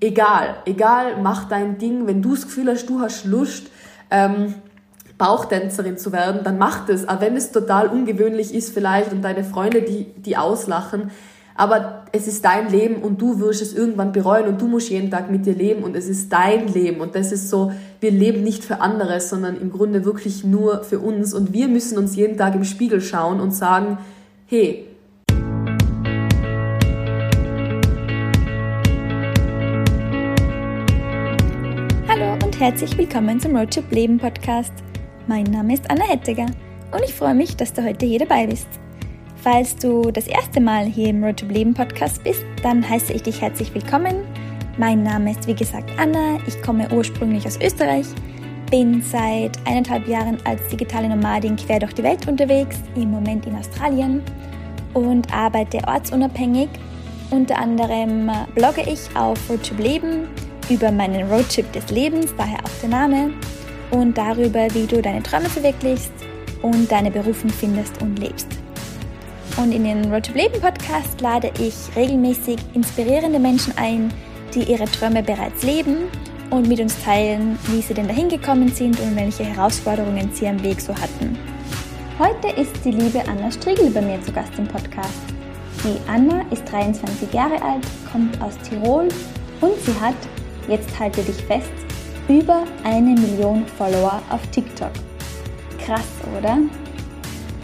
egal, egal, mach dein Ding. Wenn du das Gefühl hast, du hast Lust, ähm, Bauchtänzerin zu werden, dann mach das. Auch wenn es total ungewöhnlich ist vielleicht und deine Freunde, die, die auslachen. Aber es ist dein Leben und du wirst es irgendwann bereuen und du musst jeden Tag mit dir leben und es ist dein Leben. Und das ist so, wir leben nicht für andere, sondern im Grunde wirklich nur für uns. Und wir müssen uns jeden Tag im Spiegel schauen und sagen, hey, herzlich willkommen zum Roadtrip Leben Podcast. Mein Name ist Anna Hettiger und ich freue mich, dass du heute hier dabei bist. Falls du das erste Mal hier im Road to Leben Podcast bist, dann heiße ich dich herzlich willkommen. Mein Name ist wie gesagt Anna, ich komme ursprünglich aus Österreich, bin seit eineinhalb Jahren als digitale Nomadin quer durch die Welt unterwegs, im Moment in Australien und arbeite ortsunabhängig. Unter anderem blogge ich auf Road to Leben über meinen Roadtrip des Lebens, daher auch der Name, und darüber, wie du deine Träume verwirklichst und deine Berufung findest und lebst. Und in den Road to Leben Podcast lade ich regelmäßig inspirierende Menschen ein, die ihre Träume bereits leben und mit uns teilen, wie sie denn dahin gekommen sind und welche Herausforderungen sie am Weg so hatten. Heute ist die liebe Anna Striegel bei mir zu Gast im Podcast. Die Anna ist 23 Jahre alt, kommt aus Tirol und sie hat, jetzt halte dich fest, über eine Million Follower auf TikTok. Krass, oder?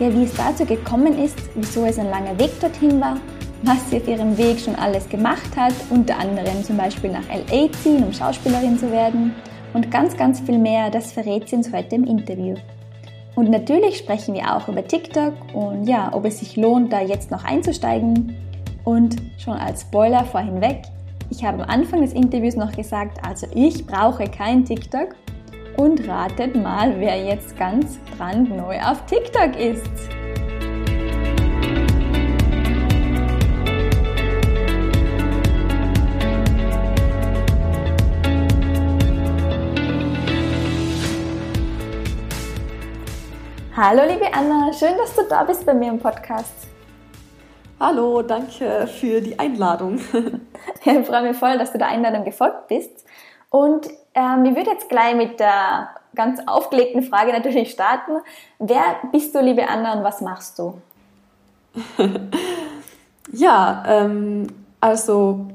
Ja, wie es dazu gekommen ist, wieso es ein langer Weg dorthin war, was sie auf ihrem Weg schon alles gemacht hat, unter anderem zum Beispiel nach LA ziehen, um Schauspielerin zu werden und ganz, ganz viel mehr, das verrät sie uns heute im Interview. Und natürlich sprechen wir auch über TikTok und ja, ob es sich lohnt, da jetzt noch einzusteigen. Und schon als Spoiler vorhin weg, ich habe am Anfang des Interviews noch gesagt, also ich brauche kein TikTok. Und ratet mal, wer jetzt ganz brandneu auf TikTok ist. Hallo liebe Anna, schön, dass du da bist bei mir im Podcast. Hallo, danke für die Einladung. ich freue mich voll, dass du der Einladung gefolgt bist. Und ähm, ich würde jetzt gleich mit der ganz aufgelegten Frage natürlich starten. Wer bist du, liebe Anna, und was machst du? ja, ähm, also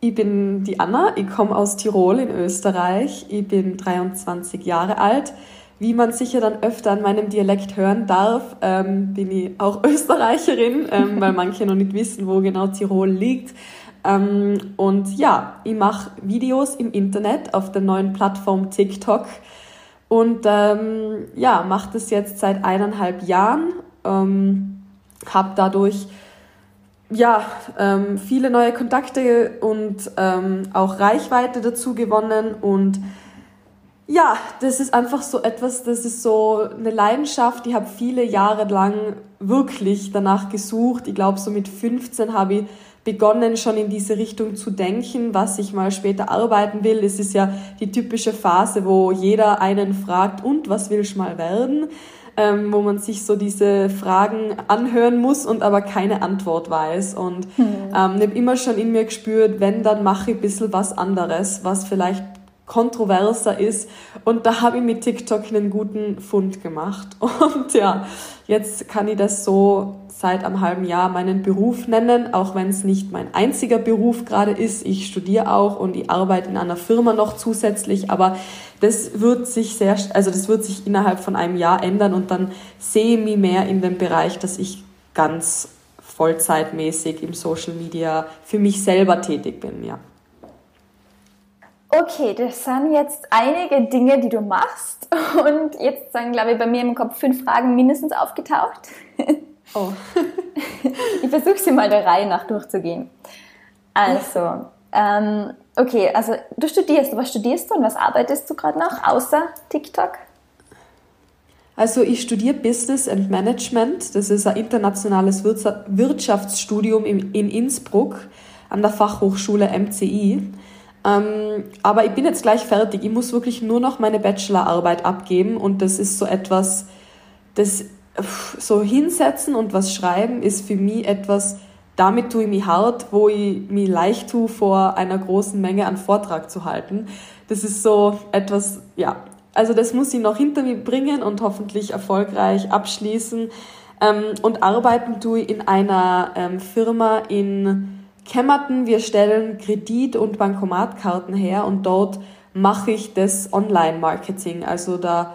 ich bin die Anna, ich komme aus Tirol in Österreich, ich bin 23 Jahre alt wie man sicher dann öfter an meinem Dialekt hören darf, ähm, bin ich auch Österreicherin, ähm, weil manche noch nicht wissen, wo genau Tirol liegt. Ähm, und ja, ich mache Videos im Internet auf der neuen Plattform TikTok und ähm, ja, mache das jetzt seit eineinhalb Jahren. Ähm, habe dadurch ja, ähm, viele neue Kontakte und ähm, auch Reichweite dazu gewonnen und ja, das ist einfach so etwas, das ist so eine Leidenschaft. Ich habe viele Jahre lang wirklich danach gesucht. Ich glaube, so mit 15 habe ich begonnen, schon in diese Richtung zu denken, was ich mal später arbeiten will. Es ist ja die typische Phase, wo jeder einen fragt, und was willst du mal werden? Ähm, wo man sich so diese Fragen anhören muss und aber keine Antwort weiß. Und hm. ähm, ich habe immer schon in mir gespürt, wenn, dann mache ich ein bisschen was anderes, was vielleicht kontroverser ist. Und da habe ich mit TikTok einen guten Fund gemacht. Und ja, jetzt kann ich das so seit einem halben Jahr meinen Beruf nennen, auch wenn es nicht mein einziger Beruf gerade ist. Ich studiere auch und ich arbeite in einer Firma noch zusätzlich, aber das wird sich sehr, also das wird sich innerhalb von einem Jahr ändern und dann sehe ich mich mehr in dem Bereich, dass ich ganz vollzeitmäßig im Social Media für mich selber tätig bin, ja. Okay, das sind jetzt einige Dinge, die du machst. Und jetzt sind, glaube ich, bei mir im Kopf fünf Fragen mindestens aufgetaucht. Oh. ich versuche sie mal der Reihe nach durchzugehen. Also, ähm, okay, also du studierst. Was studierst du und was arbeitest du gerade noch, außer TikTok? Also ich studiere Business and Management. Das ist ein internationales Wirtschaftsstudium in Innsbruck an der Fachhochschule MCI. Ähm, aber ich bin jetzt gleich fertig. Ich muss wirklich nur noch meine Bachelorarbeit abgeben und das ist so etwas, das so hinsetzen und was schreiben ist für mich etwas damit tue ich mich hart, wo ich mich leicht tue, vor einer großen Menge an Vortrag zu halten. Das ist so etwas, ja, also das muss ich noch hinter mir bringen und hoffentlich erfolgreich abschließen. Ähm, und arbeiten tue ich in einer ähm, Firma in Kemmerton. Wir stellen Kredit- und Bankomatkarten her und dort mache ich das Online-Marketing. Also da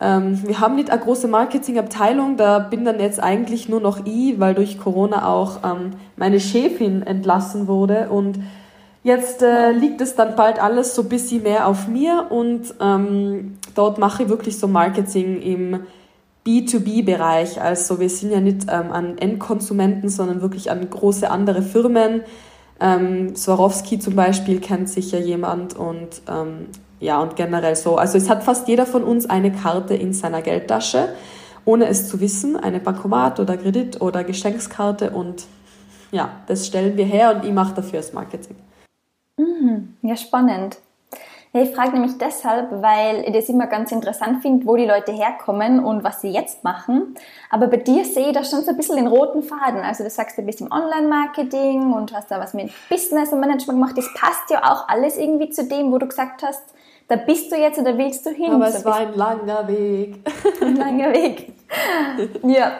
ähm, wir haben nicht eine große Marketingabteilung, da bin dann jetzt eigentlich nur noch ich, weil durch Corona auch ähm, meine Chefin entlassen wurde und jetzt äh, liegt es dann bald alles so ein bisschen mehr auf mir und ähm, dort mache ich wirklich so Marketing im B2B-Bereich. Also wir sind ja nicht ähm, an Endkonsumenten, sondern wirklich an große andere Firmen. Ähm, Swarovski zum Beispiel kennt sicher jemand und ähm, ja, und generell so. Also es hat fast jeder von uns eine Karte in seiner Geldtasche, ohne es zu wissen, eine Bankomat oder Kredit oder Geschenkskarte und ja, das stellen wir her und ich mache dafür das Marketing. Mhm. Ja, spannend. Ich frage nämlich deshalb, weil ich das immer ganz interessant finde, wo die Leute herkommen und was sie jetzt machen. Aber bei dir sehe ich da schon so ein bisschen den roten Faden. Also du sagst, du bist im Online-Marketing und hast da was mit Business und Management gemacht. Das passt ja auch alles irgendwie zu dem, wo du gesagt hast, da bist du jetzt oder willst du hin? Aber es war ein langer Weg. Ein langer Weg. ja,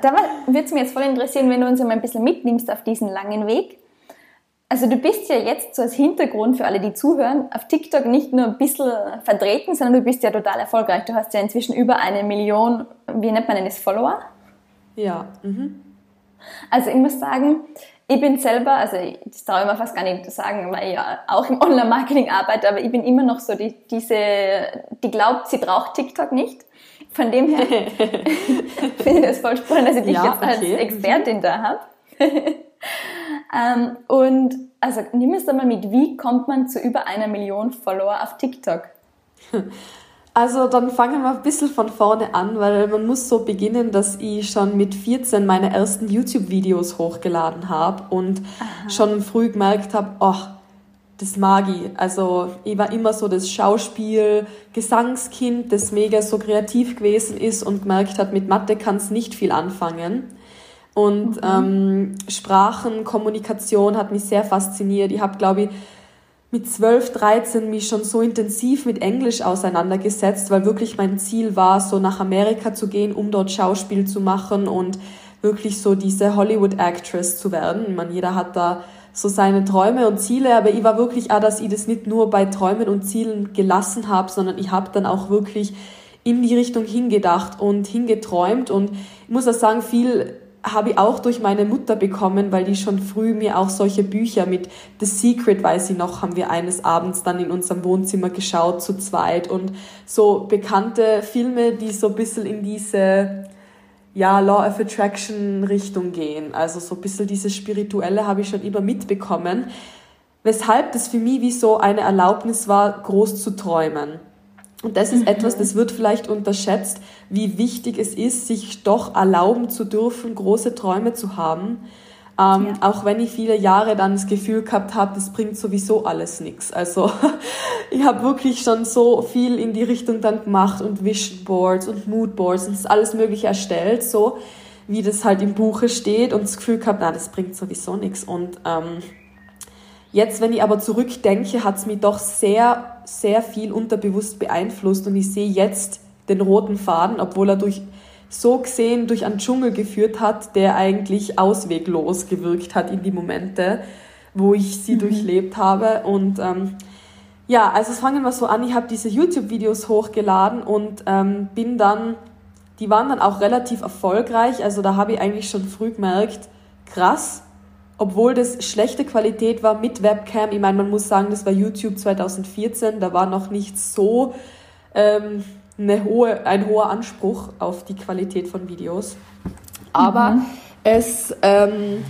da würde es mir jetzt voll interessieren, wenn du uns einmal ein bisschen mitnimmst auf diesen langen Weg. Also du bist ja jetzt so als Hintergrund für alle, die zuhören, auf TikTok nicht nur ein bisschen vertreten, sondern du bist ja total erfolgreich. Du hast ja inzwischen über eine Million, wie nennt man denn das, Follower? Ja. Mhm. Also ich muss sagen, ich bin selber, also das traue ich mir fast gar nicht zu sagen, weil ich ja auch im Online-Marketing arbeite, aber ich bin immer noch so die, diese, die glaubt, sie braucht TikTok nicht. Von dem her finde ich das voll spannend, dass ich dich ja, jetzt als okay. Expertin da habe. ähm, und also nimm es doch mal mit, wie kommt man zu über einer Million Follower auf TikTok? Also dann fangen wir ein bisschen von vorne an, weil man muss so beginnen, dass ich schon mit 14 meine ersten YouTube-Videos hochgeladen habe und Aha. schon früh gemerkt habe, oh, das mag ich. Also ich war immer so das Schauspiel, Gesangskind, das mega so kreativ gewesen ist und gemerkt hat, mit Mathe kann es nicht viel anfangen. Und mhm. ähm, Sprachen, Kommunikation hat mich sehr fasziniert. Ich habe, glaube ich, mit 12, 13 mich schon so intensiv mit Englisch auseinandergesetzt, weil wirklich mein Ziel war, so nach Amerika zu gehen, um dort Schauspiel zu machen und wirklich so diese Hollywood-Actress zu werden. Ich meine, jeder hat da so seine Träume und Ziele, aber ich war wirklich auch, dass ich das nicht nur bei Träumen und Zielen gelassen habe, sondern ich habe dann auch wirklich in die Richtung hingedacht und hingeträumt und ich muss auch sagen, viel habe ich auch durch meine Mutter bekommen, weil die schon früh mir auch solche Bücher mit The Secret, weiß ich noch, haben wir eines Abends dann in unserem Wohnzimmer geschaut zu zweit und so bekannte Filme, die so ein bisschen in diese ja, Law of Attraction Richtung gehen. Also so ein bisschen diese spirituelle habe ich schon immer mitbekommen, weshalb das für mich wie so eine Erlaubnis war, groß zu träumen. Und das ist mhm. etwas, das wird vielleicht unterschätzt, wie wichtig es ist, sich doch erlauben zu dürfen, große Träume zu haben. Ähm, ja. Auch wenn ich viele Jahre dann das Gefühl gehabt habe, das bringt sowieso alles nichts. Also ich habe wirklich schon so viel in die Richtung dann gemacht und Vision Boards und Mood Boards und das alles Mögliche erstellt, so wie das halt im Buche steht und das Gefühl gehabt, na, das bringt sowieso nichts. Und ähm, Jetzt, wenn ich aber zurückdenke, hat es mich doch sehr, sehr viel unterbewusst beeinflusst und ich sehe jetzt den roten Faden, obwohl er durch so gesehen durch einen Dschungel geführt hat, der eigentlich ausweglos gewirkt hat in die Momente, wo ich sie mhm. durchlebt habe. Und ähm, ja, also es fangen wir so an, ich habe diese YouTube-Videos hochgeladen und ähm, bin dann, die waren dann auch relativ erfolgreich. Also da habe ich eigentlich schon früh gemerkt, krass, obwohl das schlechte Qualität war mit Webcam. Ich meine, man muss sagen, das war YouTube 2014, da war noch nicht so ähm, eine hohe, ein hoher Anspruch auf die Qualität von Videos. Aber mhm. es ähm,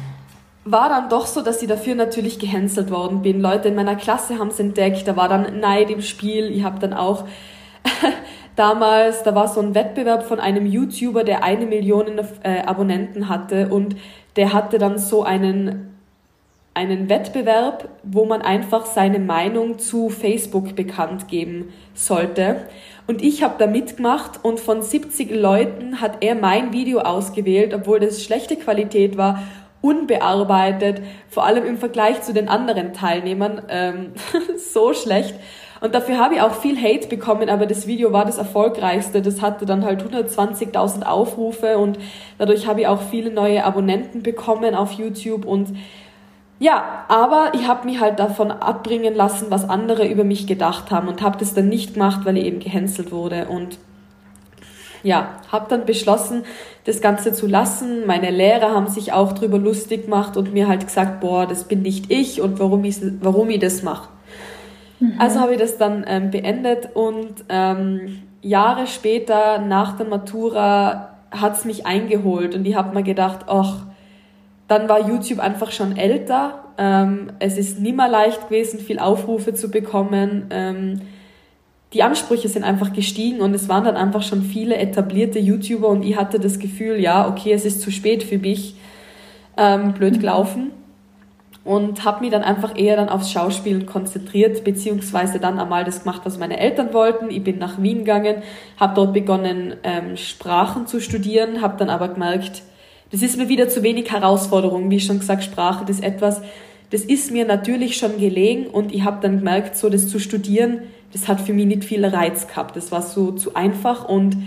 war dann doch so, dass ich dafür natürlich gehänselt worden bin. Leute in meiner Klasse haben es entdeckt, da war dann Neid im Spiel. Ich habe dann auch damals, da war so ein Wettbewerb von einem YouTuber, der eine Million äh, Abonnenten hatte und der hatte dann so einen, einen Wettbewerb, wo man einfach seine Meinung zu Facebook bekannt geben sollte. Und ich habe da mitgemacht und von 70 Leuten hat er mein Video ausgewählt, obwohl das schlechte Qualität war unbearbeitet, vor allem im Vergleich zu den anderen Teilnehmern, ähm, so schlecht. Und dafür habe ich auch viel Hate bekommen, aber das Video war das erfolgreichste. Das hatte dann halt 120.000 Aufrufe und dadurch habe ich auch viele neue Abonnenten bekommen auf YouTube und ja, aber ich habe mich halt davon abbringen lassen, was andere über mich gedacht haben und habe das dann nicht gemacht, weil ich eben gehänselt wurde und ja, habe dann beschlossen, das Ganze zu lassen. Meine Lehrer haben sich auch drüber lustig gemacht und mir halt gesagt, boah, das bin nicht ich und warum ich, warum ich das mache. Mhm. Also habe ich das dann ähm, beendet und ähm, Jahre später nach der Matura hat es mich eingeholt und ich habe mir gedacht, ach, dann war YouTube einfach schon älter. Ähm, es ist nimmer leicht gewesen, viel Aufrufe zu bekommen. Ähm, die Ansprüche sind einfach gestiegen und es waren dann einfach schon viele etablierte YouTuber und ich hatte das Gefühl, ja, okay, es ist zu spät für mich, ähm, blöd mhm. gelaufen und habe mich dann einfach eher dann aufs Schauspielen konzentriert, beziehungsweise dann einmal das gemacht, was meine Eltern wollten. Ich bin nach Wien gegangen, habe dort begonnen, ähm, Sprachen zu studieren, habe dann aber gemerkt, das ist mir wieder zu wenig Herausforderung. Wie schon gesagt, Sprache, das ist etwas, das ist mir natürlich schon gelegen und ich habe dann gemerkt, so das zu studieren, das hat für mich nicht viel Reiz gehabt. Das war so zu einfach und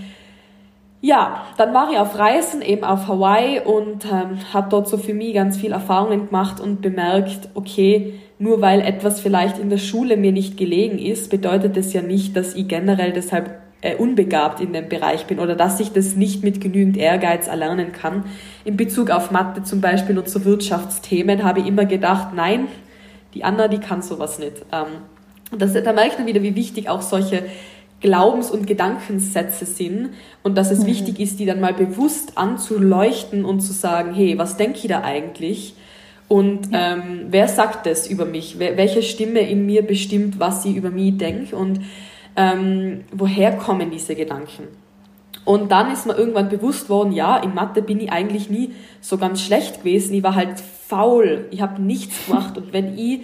ja, dann war ich auf Reisen, eben auf Hawaii und ähm, habe dort so für mich ganz viel Erfahrungen gemacht und bemerkt, okay, nur weil etwas vielleicht in der Schule mir nicht gelegen ist, bedeutet das ja nicht, dass ich generell deshalb äh, unbegabt in dem Bereich bin oder dass ich das nicht mit genügend Ehrgeiz erlernen kann. In Bezug auf Mathe zum Beispiel und so Wirtschaftsthemen habe ich immer gedacht, nein, die Anna, die kann sowas nicht. Ähm, und das, da merke ich dann wieder, wie wichtig auch solche Glaubens- und Gedankensätze sind und dass es mhm. wichtig ist, die dann mal bewusst anzuleuchten und zu sagen, hey, was denke ich da eigentlich? Und ähm, wer sagt das über mich? Welche Stimme in mir bestimmt, was sie über mich denkt und ähm, woher kommen diese Gedanken? Und dann ist mir irgendwann bewusst worden, ja, in Mathe bin ich eigentlich nie so ganz schlecht gewesen. Ich war halt faul. Ich habe nichts gemacht. Und wenn ich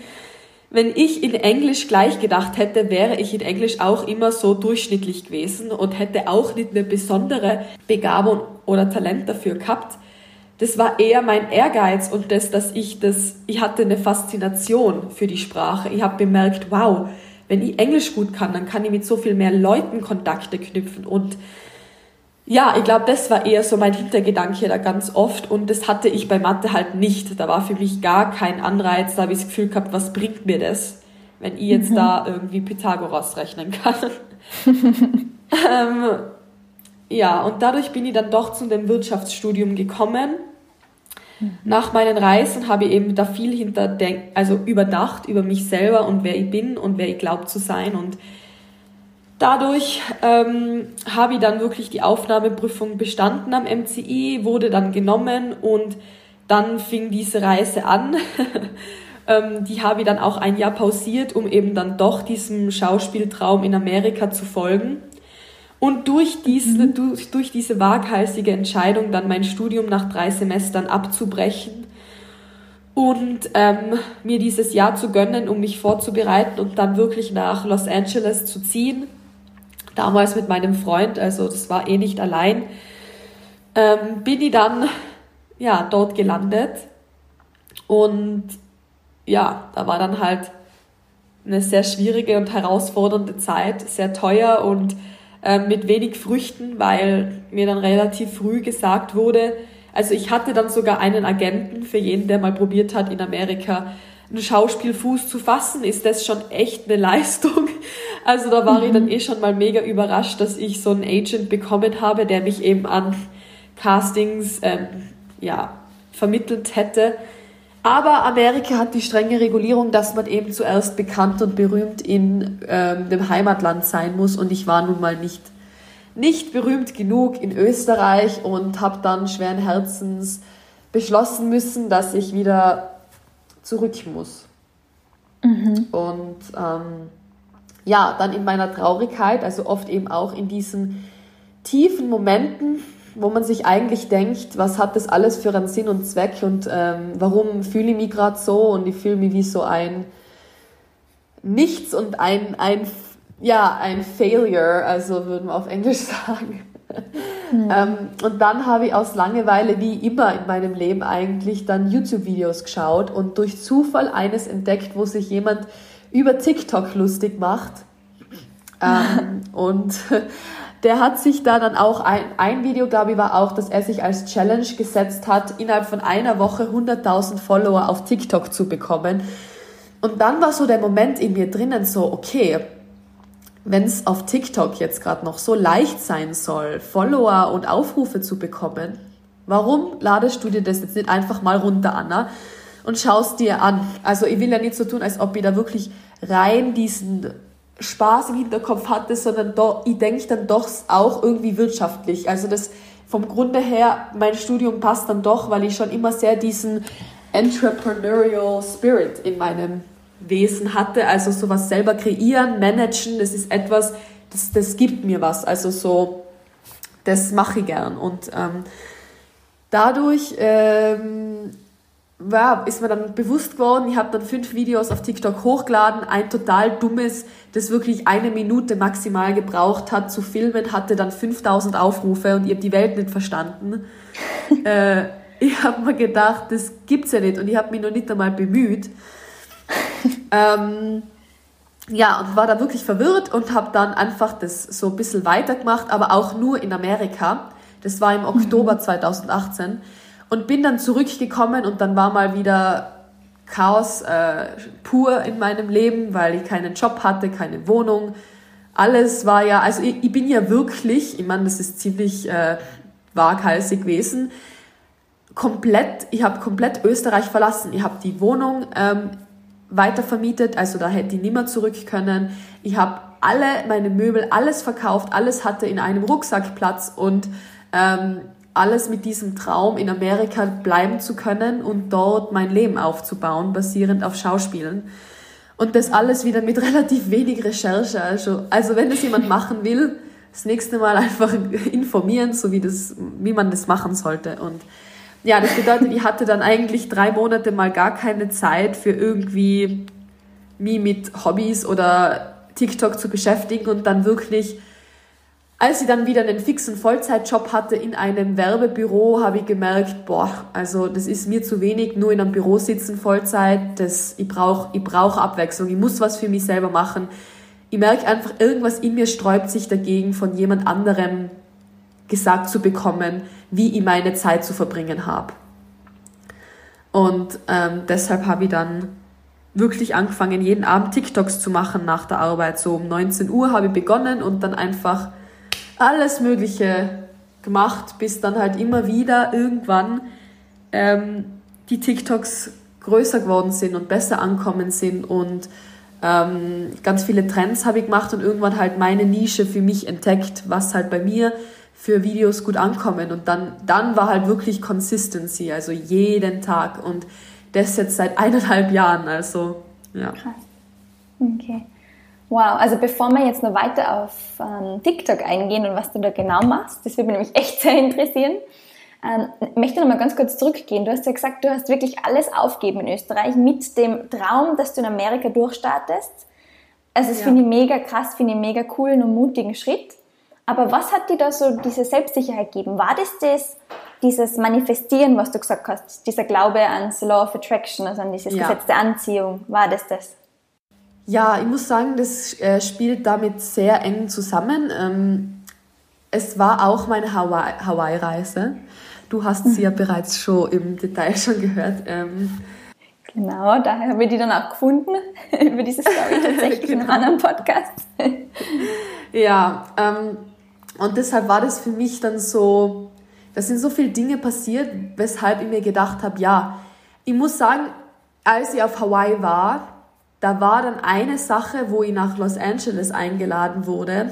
wenn ich in Englisch gleich gedacht hätte, wäre ich in Englisch auch immer so durchschnittlich gewesen und hätte auch nicht eine besondere Begabung oder Talent dafür gehabt. Das war eher mein Ehrgeiz und das, dass ich das, ich hatte eine Faszination für die Sprache. Ich habe bemerkt, wow, wenn ich Englisch gut kann, dann kann ich mit so viel mehr Leuten Kontakte knüpfen und ja, ich glaube, das war eher so mein Hintergedanke da ganz oft und das hatte ich bei Mathe halt nicht. Da war für mich gar kein Anreiz, da habe ich das Gefühl gehabt, was bringt mir das, wenn ich jetzt mhm. da irgendwie Pythagoras rechnen kann. ähm, ja, und dadurch bin ich dann doch zu dem Wirtschaftsstudium gekommen. Mhm. Nach meinen Reisen habe ich eben da viel hinter, also überdacht über mich selber und wer ich bin und wer ich glaube zu sein und Dadurch ähm, habe ich dann wirklich die Aufnahmeprüfung bestanden am MCI, wurde dann genommen und dann fing diese Reise an. ähm, die habe ich dann auch ein Jahr pausiert, um eben dann doch diesem Schauspieltraum in Amerika zu folgen. Und durch diese, mhm. durch, durch diese waghalsige Entscheidung, dann mein Studium nach drei Semestern abzubrechen und ähm, mir dieses Jahr zu gönnen, um mich vorzubereiten und dann wirklich nach Los Angeles zu ziehen, damals mit meinem Freund, also das war eh nicht allein, ähm, bin ich dann ja dort gelandet und ja, da war dann halt eine sehr schwierige und herausfordernde Zeit, sehr teuer und äh, mit wenig Früchten, weil mir dann relativ früh gesagt wurde, also ich hatte dann sogar einen Agenten für jeden, der mal probiert hat, in Amerika einen Schauspielfuß zu fassen, ist das schon echt eine Leistung. Also da war mhm. ich dann mhm. eh schon mal mega überrascht, dass ich so einen Agent bekommen habe, der mich eben an Castings ähm, ja, vermittelt hätte. Aber Amerika hat die strenge Regulierung, dass man eben zuerst bekannt und berühmt in ähm, dem Heimatland sein muss. Und ich war nun mal nicht, nicht berühmt genug in Österreich und habe dann schweren Herzens beschlossen müssen, dass ich wieder zurück muss. Mhm. Und ähm, ja, dann in meiner Traurigkeit, also oft eben auch in diesen tiefen Momenten, wo man sich eigentlich denkt, was hat das alles für einen Sinn und Zweck und ähm, warum fühle ich mich gerade so und ich fühle mich wie so ein Nichts und ein, ein, ja, ein Failure, also würden wir auf Englisch sagen. Mhm. Ähm, und dann habe ich aus Langeweile, wie immer in meinem Leben eigentlich, dann YouTube-Videos geschaut und durch Zufall eines entdeckt, wo sich jemand über TikTok lustig macht. Ähm, und der hat sich da dann auch, ein, ein Video, glaube ich, war auch, dass er sich als Challenge gesetzt hat, innerhalb von einer Woche 100.000 Follower auf TikTok zu bekommen. Und dann war so der Moment in mir drinnen so, okay, wenn es auf TikTok jetzt gerade noch so leicht sein soll, Follower und Aufrufe zu bekommen, warum ladest du dir das jetzt nicht einfach mal runter, Anna, und schaust dir an? Also ich will ja nicht so tun, als ob ich da wirklich rein diesen Spaß im Hinterkopf hatte, sondern doch, ich denke dann doch auch irgendwie wirtschaftlich. Also das vom Grunde her, mein Studium passt dann doch, weil ich schon immer sehr diesen entrepreneurial Spirit in meinem Wesen hatte. Also sowas selber kreieren, managen, das ist etwas, das, das gibt mir was. Also so, das mache ich gern. Und ähm, dadurch ähm, ja, ist mir dann bewusst geworden, ich habe dann fünf Videos auf TikTok hochgeladen, ein total dummes, das wirklich eine Minute maximal gebraucht hat zu filmen, hatte dann 5000 Aufrufe und ich habe die Welt nicht verstanden. äh, ich habe mir gedacht, das gibt's ja nicht und ich habe mich noch nicht einmal bemüht. ähm, ja, und war da wirklich verwirrt und habe dann einfach das so ein bisschen weitergemacht, aber auch nur in Amerika. Das war im Oktober mhm. 2018 und bin dann zurückgekommen und dann war mal wieder Chaos äh, pur in meinem Leben, weil ich keinen Job hatte, keine Wohnung. Alles war ja, also ich, ich bin ja wirklich, ich meine, das ist ziemlich äh, waghalsig gewesen, komplett, ich habe komplett Österreich verlassen. Ich habe die Wohnung ähm, weitervermietet, also da hätte ich nimmer zurück können. Ich habe alle meine Möbel, alles verkauft, alles hatte in einem Rucksack Platz und ähm, alles mit diesem Traum in Amerika bleiben zu können und dort mein Leben aufzubauen, basierend auf Schauspielen. Und das alles wieder mit relativ wenig Recherche. Also, also wenn das jemand machen will, das nächste Mal einfach informieren, so wie, das, wie man das machen sollte. Und ja, das bedeutet, ich hatte dann eigentlich drei Monate mal gar keine Zeit für irgendwie mich mit Hobbys oder TikTok zu beschäftigen und dann wirklich, als ich dann wieder einen fixen Vollzeitjob hatte in einem Werbebüro, habe ich gemerkt, boah, also das ist mir zu wenig, nur in einem Büro sitzen Vollzeit, das, ich brauche ich brauch Abwechslung, ich muss was für mich selber machen. Ich merke einfach, irgendwas in mir sträubt sich dagegen, von jemand anderem gesagt zu bekommen, wie ich meine Zeit zu verbringen habe. Und ähm, deshalb habe ich dann wirklich angefangen, jeden Abend TikToks zu machen nach der Arbeit. So um 19 Uhr habe ich begonnen und dann einfach alles Mögliche gemacht, bis dann halt immer wieder irgendwann ähm, die TikToks größer geworden sind und besser ankommen sind und ähm, ganz viele Trends habe ich gemacht und irgendwann halt meine Nische für mich entdeckt, was halt bei mir für Videos gut ankommen. Und dann, dann war halt wirklich Consistency, also jeden Tag. Und das jetzt seit eineinhalb Jahren. Also, ja. Krass. Okay. Wow, also bevor wir jetzt noch weiter auf ähm, TikTok eingehen und was du da genau machst, das würde mich nämlich echt sehr interessieren. Ähm, möchte noch mal ganz kurz zurückgehen. Du hast ja gesagt, du hast wirklich alles aufgeben in Österreich mit dem Traum, dass du in Amerika durchstartest. Also das ja. finde ich mega krass, finde ich mega coolen und mutigen Schritt. Aber was hat dir da so diese Selbstsicherheit gegeben? War das das, dieses Manifestieren, was du gesagt hast, dieser Glaube ans Law of Attraction, also an dieses ja. Gesetz der Anziehung? War das das? Ja, ich muss sagen, das äh, spielt damit sehr eng zusammen. Ähm, es war auch meine Hawaii-Reise. Du hast sie ja mhm. bereits schon im Detail schon gehört. Ähm, genau, daher haben wir die dann auch gefunden, über diese Story tatsächlich genau. in einem anderen Podcast. ja, ähm, und deshalb war das für mich dann so, da sind so viele Dinge passiert, weshalb ich mir gedacht habe, ja, ich muss sagen, als ich auf Hawaii war, da war dann eine Sache, wo ich nach Los Angeles eingeladen wurde.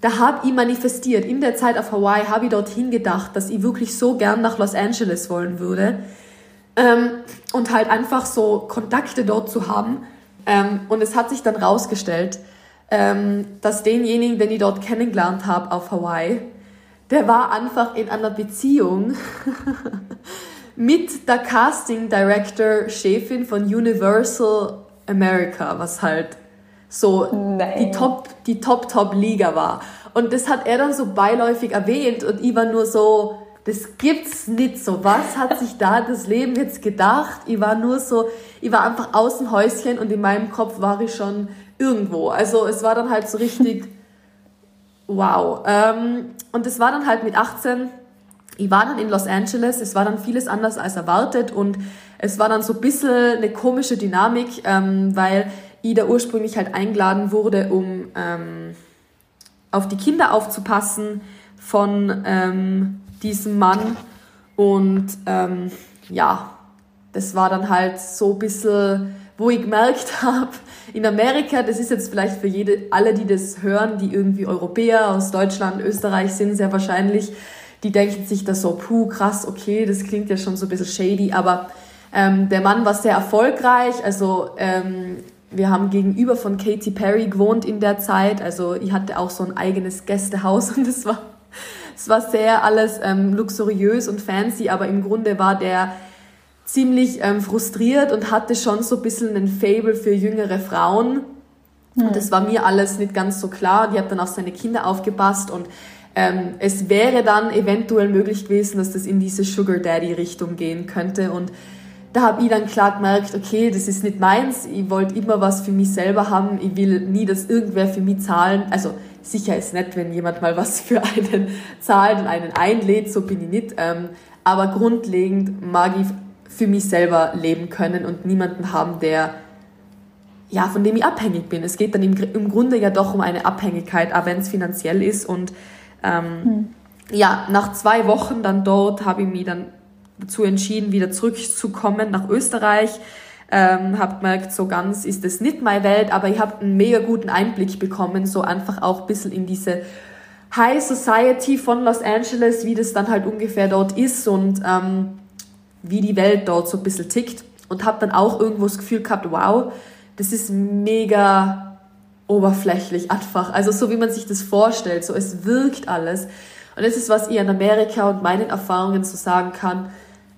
Da habe ich manifestiert. In der Zeit auf Hawaii habe ich dorthin gedacht, dass ich wirklich so gern nach Los Angeles wollen würde. Ähm, und halt einfach so Kontakte dort zu haben. Ähm, und es hat sich dann rausgestellt, ähm, dass denjenigen, den ich dort kennengelernt habe auf Hawaii, der war einfach in einer Beziehung mit der Casting Director Chefin von Universal America, was halt so Nein. die Top, die Top, Top Liga war. Und das hat er dann so beiläufig erwähnt und ich war nur so, das gibt's nicht so. Was hat sich da das Leben jetzt gedacht? Ich war nur so, ich war einfach außen Häuschen und in meinem Kopf war ich schon irgendwo. Also es war dann halt so richtig wow. Ähm, und es war dann halt mit 18, ich war dann in Los Angeles, es war dann vieles anders als erwartet und es war dann so ein bisschen eine komische Dynamik, ähm, weil ich da ursprünglich halt eingeladen wurde, um ähm, auf die Kinder aufzupassen von ähm, diesem Mann. Und ähm, ja, das war dann halt so ein bisschen, wo ich gemerkt habe, in Amerika, das ist jetzt vielleicht für jede, alle, die das hören, die irgendwie Europäer aus Deutschland, Österreich sind, sehr wahrscheinlich, die denken sich da so, puh, krass, okay, das klingt ja schon so ein bisschen shady, aber ähm, der Mann war sehr erfolgreich, also ähm, wir haben gegenüber von Katy Perry gewohnt in der Zeit, also ich hatte auch so ein eigenes Gästehaus und das war es war sehr alles ähm, luxuriös und fancy, aber im Grunde war der ziemlich ähm, frustriert und hatte schon so ein bisschen einen Fable für jüngere Frauen. Und das war mir alles nicht ganz so klar. Die hat dann auf seine Kinder aufgepasst und ähm, es wäre dann eventuell möglich gewesen, dass das in diese Sugar Daddy Richtung gehen könnte und da habe ich dann klar gemerkt, okay, das ist nicht meins, ich wollte immer was für mich selber haben, ich will nie, dass irgendwer für mich zahlen, also sicher ist nett, wenn jemand mal was für einen zahlt und einen einlädt, so bin ich nicht. Ähm, aber grundlegend mag ich für mich selber leben können und niemanden haben, der ja, von dem ich abhängig bin. Es geht dann im, im Grunde ja doch um eine Abhängigkeit, auch wenn es finanziell ist. Und ähm, hm. ja, nach zwei Wochen dann dort habe ich mich dann dazu entschieden, wieder zurückzukommen nach Österreich ähm, habe gemerkt, so ganz ist es nicht meine Welt, aber ich habe einen mega guten Einblick bekommen, so einfach auch ein bisschen in diese High Society von Los Angeles, wie das dann halt ungefähr dort ist und ähm, wie die Welt dort so ein bisschen tickt und habe dann auch irgendwo das Gefühl gehabt, wow, das ist mega oberflächlich einfach, also so wie man sich das vorstellt, so es wirkt alles und das ist, was ich in Amerika und meinen Erfahrungen so sagen kann,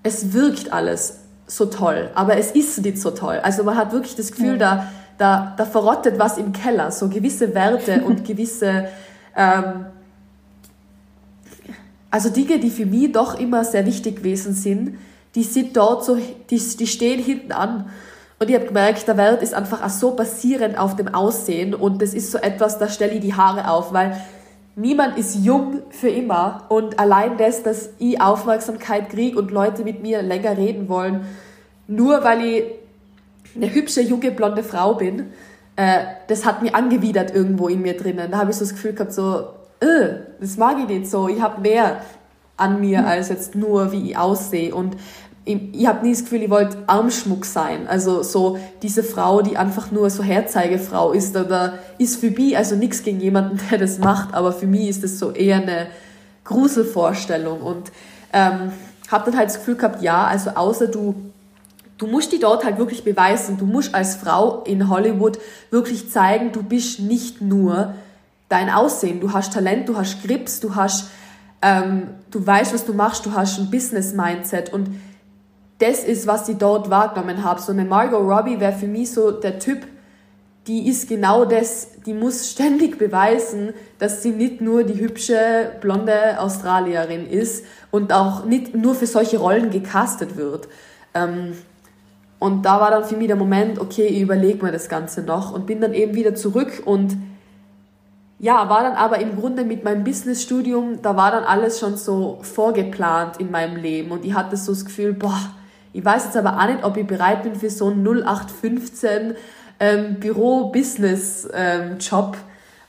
es wirkt alles so toll, aber es ist nicht so toll. Also man hat wirklich das Gefühl, ja. da, da, da verrottet was im Keller, so gewisse Werte und gewisse, ähm, also Dinge, die für mich doch immer sehr wichtig gewesen sind, die sind dort so, die, die stehen hinten an. Und ich habe gemerkt, der Wert ist einfach auch so basierend auf dem Aussehen. Und das ist so etwas, da stelle ich die Haare auf, weil niemand ist jung für immer. Und allein das, dass ich Aufmerksamkeit kriege und Leute mit mir länger reden wollen, nur weil ich eine hübsche, junge, blonde Frau bin, äh, das hat mir angewidert irgendwo in mir drinnen. Da habe ich so das Gefühl gehabt, so, äh, das mag ich nicht so, ich habe mehr an mir als jetzt nur, wie ich aussehe. Und ich, ich habe nie das Gefühl, ich wollte Armschmuck sein. Also so diese Frau, die einfach nur so Herzeigefrau ist oder ist für mich, also nichts gegen jemanden, der das macht, aber für mich ist das so eher eine Gruselvorstellung und ähm, habe dann halt das Gefühl gehabt, ja, also außer du du musst die dort halt wirklich beweisen. Du musst als Frau in Hollywood wirklich zeigen, du bist nicht nur dein Aussehen. Du hast Talent, du hast Grips, du hast, ähm, du weißt, was du machst, du hast ein Business-Mindset und das ist, was ich dort wahrgenommen habe. So eine Margot Robbie wäre für mich so der Typ, die ist genau das, die muss ständig beweisen, dass sie nicht nur die hübsche, blonde Australierin ist und auch nicht nur für solche Rollen gecastet wird. Ähm, und da war dann für mich der Moment, okay, ich überlege mir das Ganze noch und bin dann eben wieder zurück und ja, war dann aber im Grunde mit meinem Businessstudium, da war dann alles schon so vorgeplant in meinem Leben und ich hatte so das Gefühl, boah, ich weiß jetzt aber auch nicht, ob ich bereit bin für so einen 0815 ähm, Büro-Business-Job ähm,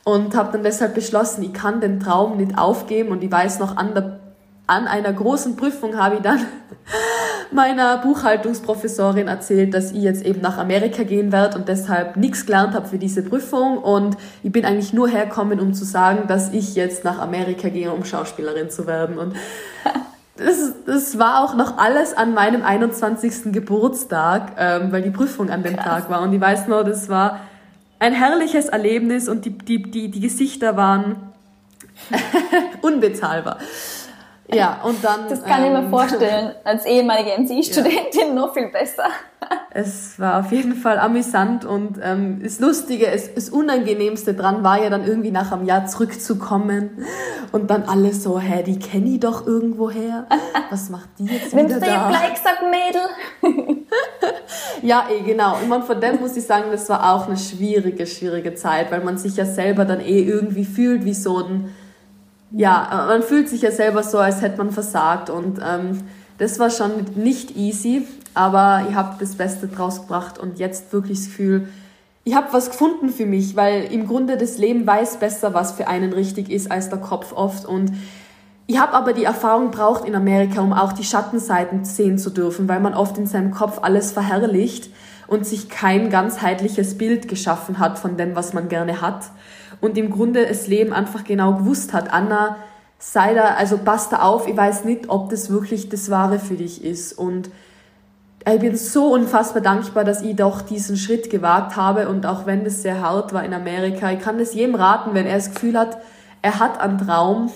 und habe dann deshalb beschlossen, ich kann den Traum nicht aufgeben und ich weiß noch an, der, an einer großen Prüfung habe ich dann meiner Buchhaltungsprofessorin erzählt, dass ich jetzt eben nach Amerika gehen werde und deshalb nichts gelernt habe für diese Prüfung und ich bin eigentlich nur hergekommen, um zu sagen, dass ich jetzt nach Amerika gehe, um Schauspielerin zu werden und das, das war auch noch alles an meinem 21. Geburtstag, ähm, weil die Prüfung an dem Krass. Tag war. Und ich weiß noch, das war ein herrliches Erlebnis und die, die, die, die Gesichter waren unbezahlbar. Ja, und dann. Das kann ähm, ich mir ähm, vorstellen. Als ehemalige NC-Studentin ja. noch viel besser. es war auf jeden Fall amüsant und ähm, das Lustige, es, das Unangenehmste dran war ja dann irgendwie nach einem Jahr zurückzukommen und dann alle so, hä, die kenne ich doch irgendwoher. Was macht die jetzt wieder Nimmst du da? gleich gesagt, Mädel? ja, eh, genau. Und man, von dem muss ich sagen, das war auch eine schwierige, schwierige Zeit, weil man sich ja selber dann eh irgendwie fühlt wie so ein, ja, man fühlt sich ja selber so, als hätte man versagt und ähm, das war schon nicht easy, aber ich habe das Beste draus gebracht und jetzt wirklich das Gefühl, ich habe was gefunden für mich, weil im Grunde das Leben weiß besser, was für einen richtig ist als der Kopf oft und ich habe aber die Erfahrung braucht in Amerika, um auch die Schattenseiten sehen zu dürfen, weil man oft in seinem Kopf alles verherrlicht und sich kein ganzheitliches Bild geschaffen hat von dem, was man gerne hat. Und im Grunde das Leben einfach genau gewusst hat, Anna, sei da, also pass da auf, ich weiß nicht, ob das wirklich das Wahre für dich ist. Und ich bin so unfassbar dankbar, dass ich doch diesen Schritt gewagt habe und auch wenn das sehr hart war in Amerika, ich kann das jedem raten, wenn er das Gefühl hat, er hat einen Traum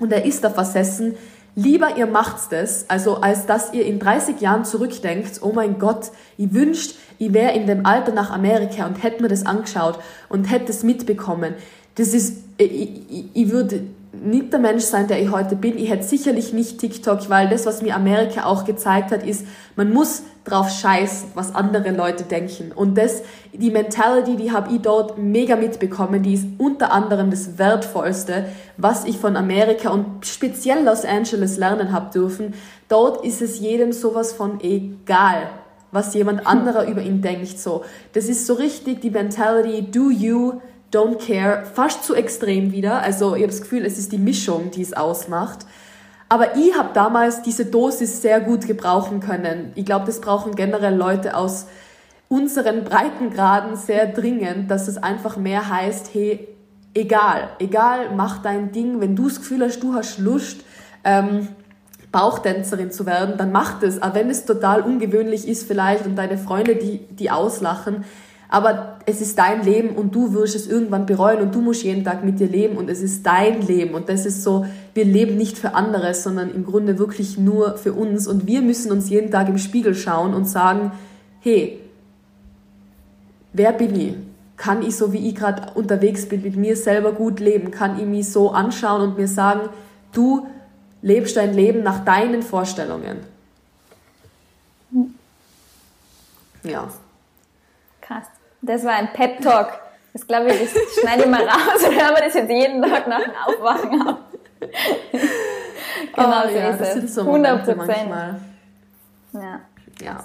und er ist da versessen, lieber ihr macht's das, also als dass ihr in 30 Jahren zurückdenkt, oh mein Gott, ich wünscht, ich wäre in dem Alter nach Amerika und hätte mir das angeschaut und hätte es mitbekommen. Das ist, ich, ich, ich würde nicht der Mensch sein, der ich heute bin. Ich hätte sicherlich nicht TikTok, weil das, was mir Amerika auch gezeigt hat, ist, man muss drauf scheißen, was andere Leute denken. Und das, die Mentality, die habe ich dort mega mitbekommen, die ist unter anderem das Wertvollste, was ich von Amerika und speziell Los Angeles lernen habe dürfen. Dort ist es jedem sowas von egal, was jemand anderer über ihn denkt. So, das ist so richtig die Mentality, do you, Don't Care fast zu extrem wieder. Also ich habe das Gefühl, es ist die Mischung, die es ausmacht. Aber ich habe damals diese Dosis sehr gut gebrauchen können. Ich glaube, das brauchen generell Leute aus unseren Breitengraden sehr dringend, dass es einfach mehr heißt, hey, egal, egal, mach dein Ding. Wenn du das Gefühl hast, du hast Lust, ähm, Bauchtänzerin zu werden, dann mach das. Auch wenn es total ungewöhnlich ist vielleicht und deine Freunde die, die auslachen, aber es ist dein Leben und du wirst es irgendwann bereuen und du musst jeden Tag mit dir leben und es ist dein Leben und das ist so, wir leben nicht für andere, sondern im Grunde wirklich nur für uns und wir müssen uns jeden Tag im Spiegel schauen und sagen, hey, wer bin ich? Kann ich so wie ich gerade unterwegs bin, mit mir selber gut leben? Kann ich mich so anschauen und mir sagen, du lebst dein Leben nach deinen Vorstellungen? Ja. Krass. Das war ein Pep-Talk. Das glaube ich, das schneide ich mal raus und hören das jetzt jeden Tag nach dem Aufwachen auf. genau oh, so ja, ist das es. Sind so 100 Prozent. Ja. ja.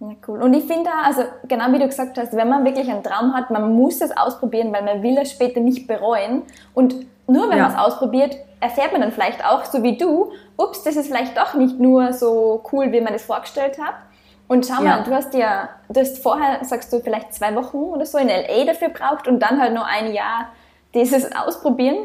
Ja, cool. Und ich finde, also genau wie du gesagt hast, wenn man wirklich einen Traum hat, man muss es ausprobieren, weil man will es später nicht bereuen. Und nur wenn ja. man es ausprobiert, erfährt man dann vielleicht auch, so wie du, ups, das ist vielleicht doch nicht nur so cool, wie man es vorgestellt hat. Und schau mal, ja. du hast ja, du hast vorher, sagst du, vielleicht zwei Wochen oder so in LA dafür braucht und dann halt nur ein Jahr dieses Ausprobieren.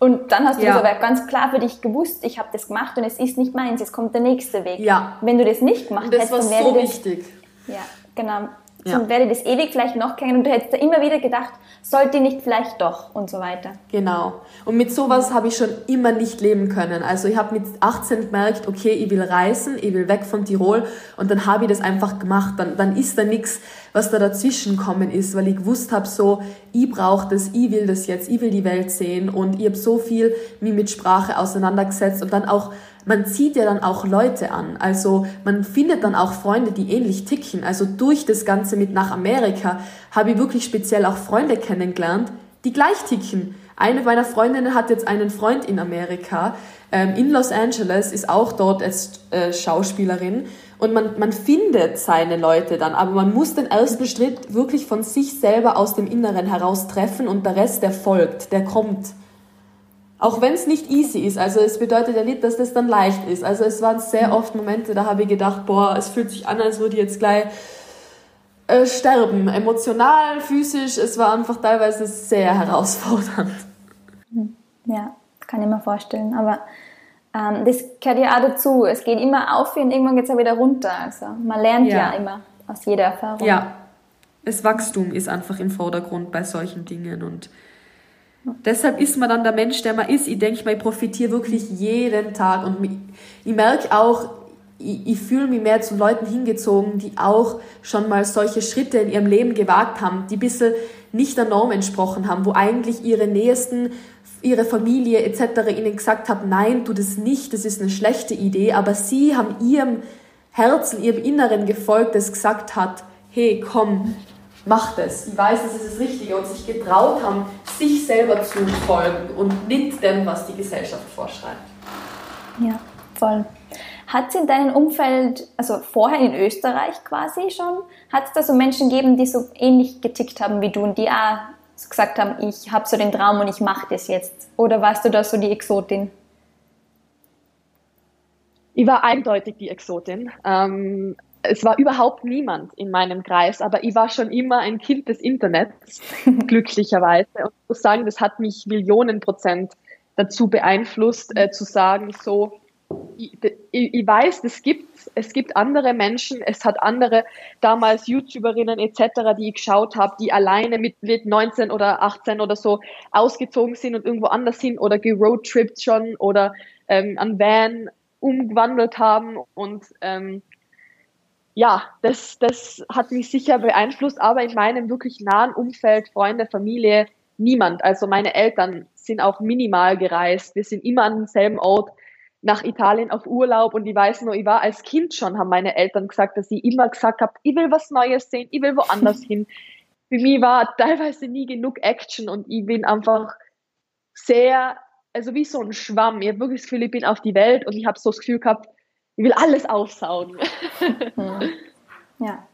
Und dann hast du ja. das aber ganz klar für dich gewusst, ich habe das gemacht und es ist nicht meins, es kommt der nächste Weg. Ja. Wenn du das nicht gemacht das hättest, dann wäre so das... wichtig. Ja, genau. Ja. Sonst wäre das ewig vielleicht noch kennen und du hättest da immer wieder gedacht, sollte nicht vielleicht doch und so weiter. Genau. Und mit sowas habe ich schon immer nicht leben können. Also ich habe mit 18 gemerkt, okay, ich will reisen, ich will weg von Tirol und dann habe ich das einfach gemacht. Dann, dann ist da nichts, was da dazwischen kommen ist, weil ich gewusst habe, so, ich brauche das, ich will das jetzt, ich will die Welt sehen und ich habe so viel mich mit Sprache auseinandergesetzt und dann auch man zieht ja dann auch Leute an. Also man findet dann auch Freunde, die ähnlich ticken. Also durch das Ganze mit nach Amerika habe ich wirklich speziell auch Freunde kennengelernt, die gleich ticken. Eine meiner Freundinnen hat jetzt einen Freund in Amerika, ähm, in Los Angeles, ist auch dort als äh, Schauspielerin. Und man, man findet seine Leute dann, aber man muss den ersten Schritt wirklich von sich selber aus dem Inneren heraus treffen und der Rest, der folgt, der kommt. Auch wenn es nicht easy ist. Also es bedeutet ja nicht, dass das dann leicht ist. Also es waren sehr oft Momente, da habe ich gedacht, boah, es fühlt sich an, als würde ich jetzt gleich äh, sterben. Emotional, physisch. Es war einfach teilweise sehr herausfordernd. Mhm. Ja, kann ich mir vorstellen. Aber ähm, das gehört ja auch dazu. Es geht immer auf und irgendwann geht es ja wieder runter. Also man lernt ja. ja immer aus jeder Erfahrung. Ja, das Wachstum ist einfach im Vordergrund bei solchen Dingen und Deshalb ist man dann der Mensch, der man ist. Ich denke mal, ich profitiere wirklich jeden Tag und ich merke auch, ich, ich fühle mich mehr zu Leuten hingezogen, die auch schon mal solche Schritte in ihrem Leben gewagt haben, die ein bisschen nicht der Norm entsprochen haben, wo eigentlich ihre Nächsten, ihre Familie etc. ihnen gesagt haben, nein, tu das nicht, das ist eine schlechte Idee, aber sie haben ihrem Herzen, ihrem Inneren gefolgt, das gesagt hat, hey, komm, mach das. Ich weiß, das ist das Richtige und sich getraut haben, sich selber zu folgen und nicht dem, was die Gesellschaft vorschreibt. Ja, voll. Hat es in deinem Umfeld, also vorher in Österreich quasi schon, hat es da so Menschen gegeben, die so ähnlich getickt haben wie du und die auch gesagt haben, ich habe so den Traum und ich mache das jetzt? Oder warst du da so die Exotin? Ich war eindeutig die Exotin. Ähm, es war überhaupt niemand in meinem Kreis, aber ich war schon immer ein Kind des Internets, glücklicherweise. Und ich muss sagen, das hat mich Millionen Prozent dazu beeinflusst, äh, zu sagen, so, ich, ich, weiß, es gibt, es gibt andere Menschen, es hat andere damals YouTuberinnen etc., die ich geschaut habe, die alleine mit, mit 19 oder 18 oder so ausgezogen sind und irgendwo anders hin oder geroadtrippt schon oder ähm, an Van umgewandelt haben und ähm, ja, das, das hat mich sicher beeinflusst, aber in meinem wirklich nahen Umfeld, Freunde, Familie, niemand. Also meine Eltern sind auch minimal gereist. Wir sind immer an demselben Ort nach Italien auf Urlaub und ich weiß nur, ich war als Kind schon, haben meine Eltern gesagt, dass ich immer gesagt habe, ich will was Neues sehen, ich will woanders hin. Für mich war teilweise nie genug Action und ich bin einfach sehr, also wie so ein Schwamm. Ich habe wirklich das Gefühl, ich bin auf die Welt und ich habe so das Gefühl gehabt, ich will alles aufsaugen. Hm. Ja,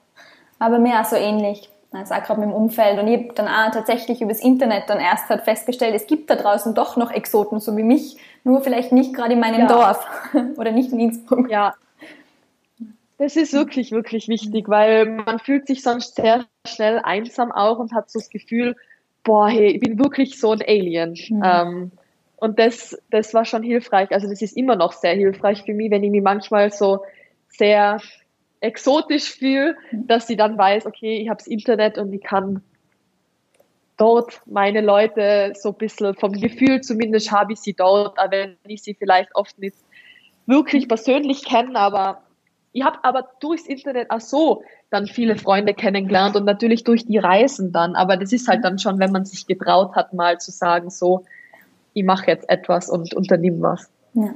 aber mir auch so ähnlich. Also auch gerade mit dem Umfeld. Und ich habe dann auch tatsächlich übers Internet dann erst halt festgestellt, es gibt da draußen doch noch Exoten, so wie mich, nur vielleicht nicht gerade in meinem ja. Dorf oder nicht in Innsbruck. Ja. Das ist wirklich, wirklich wichtig, weil man fühlt sich sonst sehr schnell einsam auch und hat so das Gefühl, boah, hey, ich bin wirklich so ein Alien. Mhm. Ähm, und das, das war schon hilfreich. Also das ist immer noch sehr hilfreich für mich, wenn ich mich manchmal so sehr exotisch fühle, dass sie dann weiß, okay, ich habe das Internet und ich kann dort meine Leute so ein bisschen vom Gefühl zumindest habe ich sie dort, auch wenn ich sie vielleicht oft nicht wirklich persönlich kenne, aber ich habe aber durchs Internet auch so dann viele Freunde kennengelernt und natürlich durch die Reisen dann, aber das ist halt dann schon, wenn man sich getraut hat, mal zu sagen, so, ich mache jetzt etwas und unternehme was. Ja.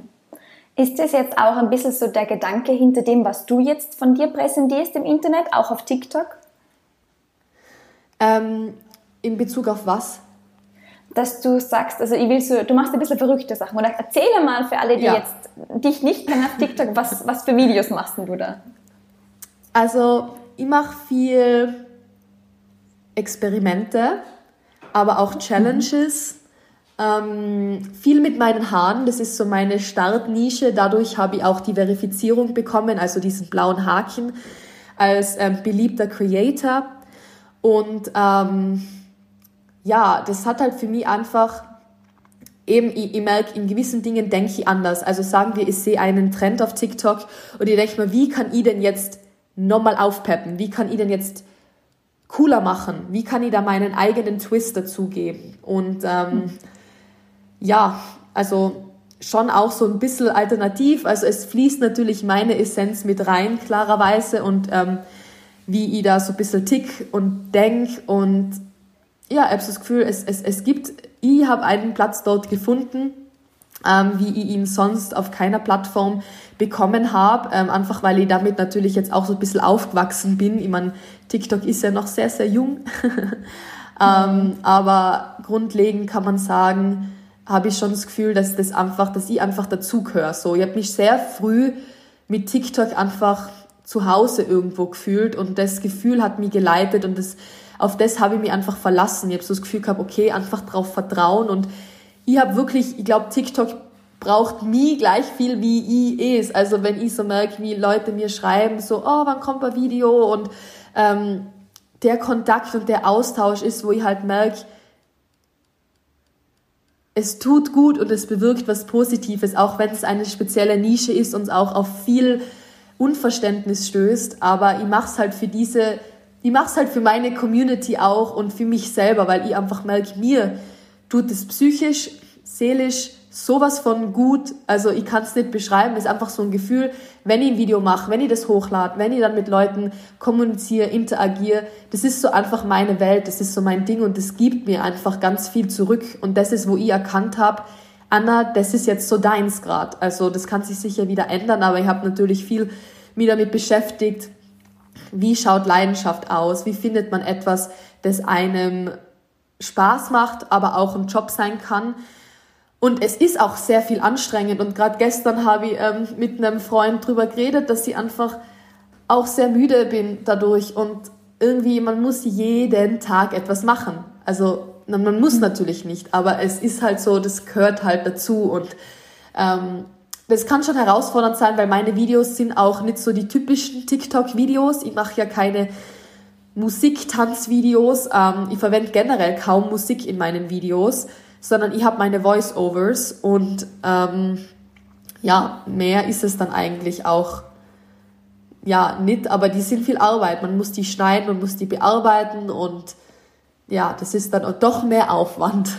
Ist das jetzt auch ein bisschen so der Gedanke hinter dem, was du jetzt von dir präsentierst im Internet, auch auf TikTok? Ähm, in Bezug auf was? Dass du sagst, also ich will so, du machst ein bisschen verrückte Sachen. Oder erzähle mal für alle, die ja. jetzt dich nicht kennen auf TikTok, was, was für Videos machst du da? Also ich mache viel Experimente, aber auch Challenges. Ähm, viel mit meinen Haaren, das ist so meine Startnische. Dadurch habe ich auch die Verifizierung bekommen, also diesen blauen Haken als ähm, beliebter Creator. Und ähm, ja, das hat halt für mich einfach eben, ich, ich merke, in gewissen Dingen denke ich anders. Also sagen wir, ich sehe einen Trend auf TikTok und ich denke mir, wie kann ich denn jetzt nochmal aufpeppen? Wie kann ich denn jetzt cooler machen? Wie kann ich da meinen eigenen Twist dazugeben? Und ähm, ja, also schon auch so ein bisschen alternativ. Also es fließt natürlich meine Essenz mit rein, klarerweise, und ähm, wie ich da so ein bisschen tick und denk und ja, ich habe das Gefühl, es, es, es gibt, ich habe einen Platz dort gefunden, ähm, wie ich ihn sonst auf keiner Plattform bekommen habe, ähm, einfach weil ich damit natürlich jetzt auch so ein bisschen aufgewachsen bin. Ich meine, TikTok ist ja noch sehr, sehr jung, ähm, aber grundlegend kann man sagen, habe ich schon das Gefühl, dass das einfach, dass ich einfach dazugehöre. So, ich habe mich sehr früh mit TikTok einfach zu Hause irgendwo gefühlt und das Gefühl hat mich geleitet und das, auf das habe ich mich einfach verlassen. Ich habe so das Gefühl gehabt, okay, einfach drauf vertrauen und ich habe wirklich, ich glaube, TikTok braucht mich gleich viel wie ich es. Also wenn ich so merke, wie Leute mir schreiben, so, oh, wann kommt ein Video und ähm, der Kontakt und der Austausch ist, wo ich halt merke, es tut gut und es bewirkt was Positives, auch wenn es eine spezielle Nische ist und auch auf viel Unverständnis stößt. Aber ich mache es halt für diese, ich mache es halt für meine Community auch und für mich selber, weil ich einfach merke, mir tut es psychisch, seelisch, sowas von gut. Also ich kann es nicht beschreiben. Es ist einfach so ein Gefühl, wenn ich ein Video mache, wenn ich das hochlade, wenn ich dann mit Leuten kommuniziere, interagiere. Das ist so einfach meine Welt. Das ist so mein Ding und das gibt mir einfach ganz viel zurück. Und das ist, wo ich erkannt habe, Anna, das ist jetzt so deins grad. Also das kann sich sicher wieder ändern, aber ich habe natürlich viel mich damit beschäftigt. Wie schaut Leidenschaft aus? Wie findet man etwas, das einem Spaß macht, aber auch ein Job sein kann? Und es ist auch sehr viel anstrengend. Und gerade gestern habe ich ähm, mit einem Freund drüber geredet, dass ich einfach auch sehr müde bin dadurch. Und irgendwie, man muss jeden Tag etwas machen. Also man muss natürlich nicht, aber es ist halt so, das gehört halt dazu. Und ähm, das kann schon herausfordernd sein, weil meine Videos sind auch nicht so die typischen TikTok-Videos. Ich mache ja keine Musik-Tanz-Videos. Ähm, ich verwende generell kaum Musik in meinen Videos sondern ich habe meine Voice-Overs und ähm, ja, mehr ist es dann eigentlich auch ja nicht, aber die sind viel Arbeit. Man muss die schneiden, man muss die bearbeiten und ja, das ist dann doch mehr Aufwand.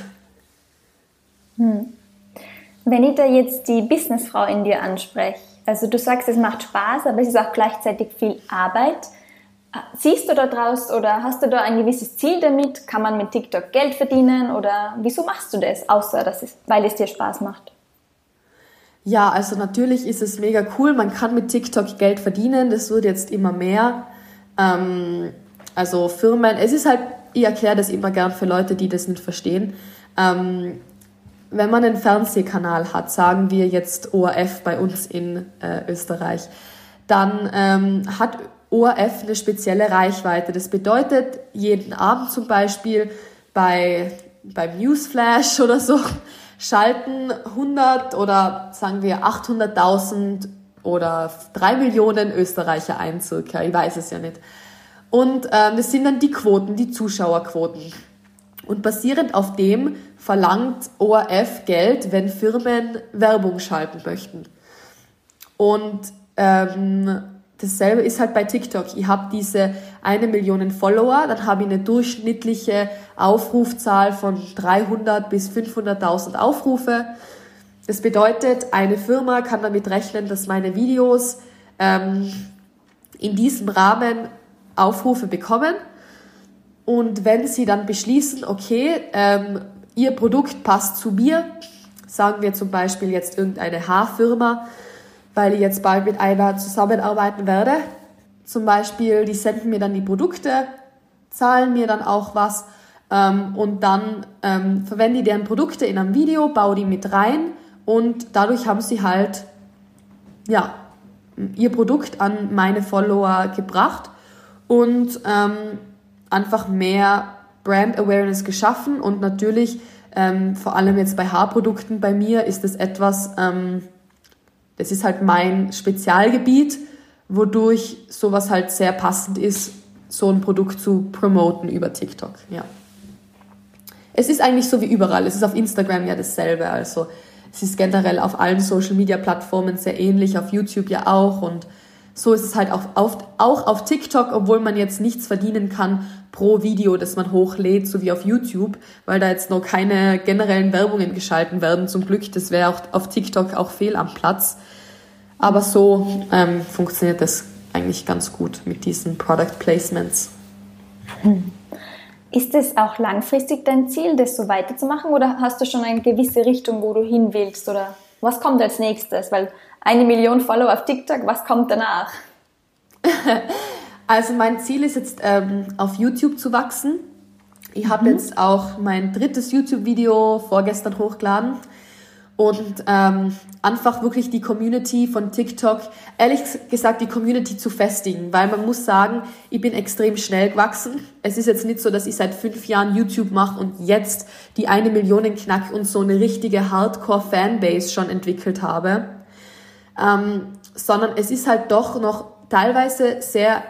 Hm. Wenn ich da jetzt die Businessfrau in dir anspreche, also du sagst, es macht Spaß, aber es ist auch gleichzeitig viel Arbeit. Siehst du da draus oder hast du da ein gewisses Ziel damit? Kann man mit TikTok Geld verdienen oder wieso machst du das, außer dass es, weil es dir Spaß macht? Ja, also natürlich ist es mega cool. Man kann mit TikTok Geld verdienen. Das wird jetzt immer mehr. Ähm, also Firmen, es ist halt, ich erkläre das immer gern für Leute, die das nicht verstehen. Ähm, wenn man einen Fernsehkanal hat, sagen wir jetzt ORF bei uns in äh, Österreich, dann ähm, hat ORF eine spezielle Reichweite. Das bedeutet, jeden Abend zum Beispiel bei, beim Newsflash oder so schalten 100 oder sagen wir 800.000 oder 3 Millionen Österreicher ein circa. Ich weiß es ja nicht. Und ähm, das sind dann die Quoten, die Zuschauerquoten. Und basierend auf dem verlangt ORF Geld, wenn Firmen Werbung schalten möchten. Und ähm, dasselbe ist halt bei TikTok. Ich habe diese eine Million Follower, dann habe ich eine durchschnittliche Aufrufzahl von 300 bis 500.000 Aufrufe. Das bedeutet, eine Firma kann damit rechnen, dass meine Videos ähm, in diesem Rahmen Aufrufe bekommen. Und wenn sie dann beschließen, okay, ähm, ihr Produkt passt zu mir, sagen wir zum Beispiel jetzt irgendeine Haarfirma, weil ich jetzt bald mit einer zusammenarbeiten werde. Zum Beispiel, die senden mir dann die Produkte, zahlen mir dann auch was ähm, und dann ähm, verwende ich deren Produkte in einem Video, baue die mit rein und dadurch haben sie halt ja, ihr Produkt an meine Follower gebracht und ähm, einfach mehr Brand Awareness geschaffen und natürlich ähm, vor allem jetzt bei Haarprodukten bei mir ist es etwas, ähm, das ist halt mein Spezialgebiet, wodurch sowas halt sehr passend ist, so ein Produkt zu promoten über TikTok. Ja. Es ist eigentlich so wie überall. Es ist auf Instagram ja dasselbe. Also es ist generell auf allen Social Media Plattformen sehr ähnlich, auf YouTube ja auch und so ist es halt auch auf, auch auf TikTok, obwohl man jetzt nichts verdienen kann pro Video, das man hochlädt, so wie auf YouTube, weil da jetzt noch keine generellen Werbungen geschalten werden. Zum Glück, das wäre auch auf TikTok auch fehl am Platz. Aber so ähm, funktioniert das eigentlich ganz gut mit diesen Product Placements. Hm. Ist es auch langfristig dein Ziel, das so weiterzumachen oder hast du schon eine gewisse Richtung, wo du hin willst oder was kommt als nächstes? Weil eine Million Follower auf TikTok, was kommt danach? also mein Ziel ist jetzt ähm, auf YouTube zu wachsen. Ich habe mhm. jetzt auch mein drittes YouTube-Video vorgestern hochgeladen und ähm, einfach wirklich die Community von TikTok, ehrlich gesagt die Community zu festigen, weil man muss sagen, ich bin extrem schnell gewachsen. Es ist jetzt nicht so, dass ich seit fünf Jahren YouTube mache und jetzt die eine Million knack und so eine richtige Hardcore-Fanbase schon entwickelt habe, ähm, sondern es ist halt doch noch teilweise sehr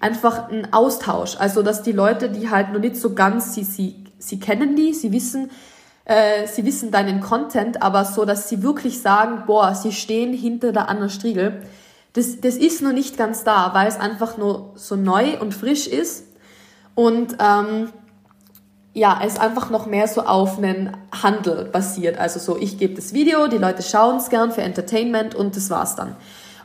einfach ein Austausch. Also dass die Leute, die halt noch nicht so ganz, sie, sie, sie kennen die, sie wissen, äh, sie wissen deinen Content, aber so, dass sie wirklich sagen, boah, sie stehen hinter der Anna Striegel. Das, das ist noch nicht ganz da, weil es einfach nur so neu und frisch ist. Und ähm, ja, es einfach noch mehr so auf einen Handel basiert. Also so, ich gebe das Video, die Leute schauen es gern für Entertainment und das war's dann.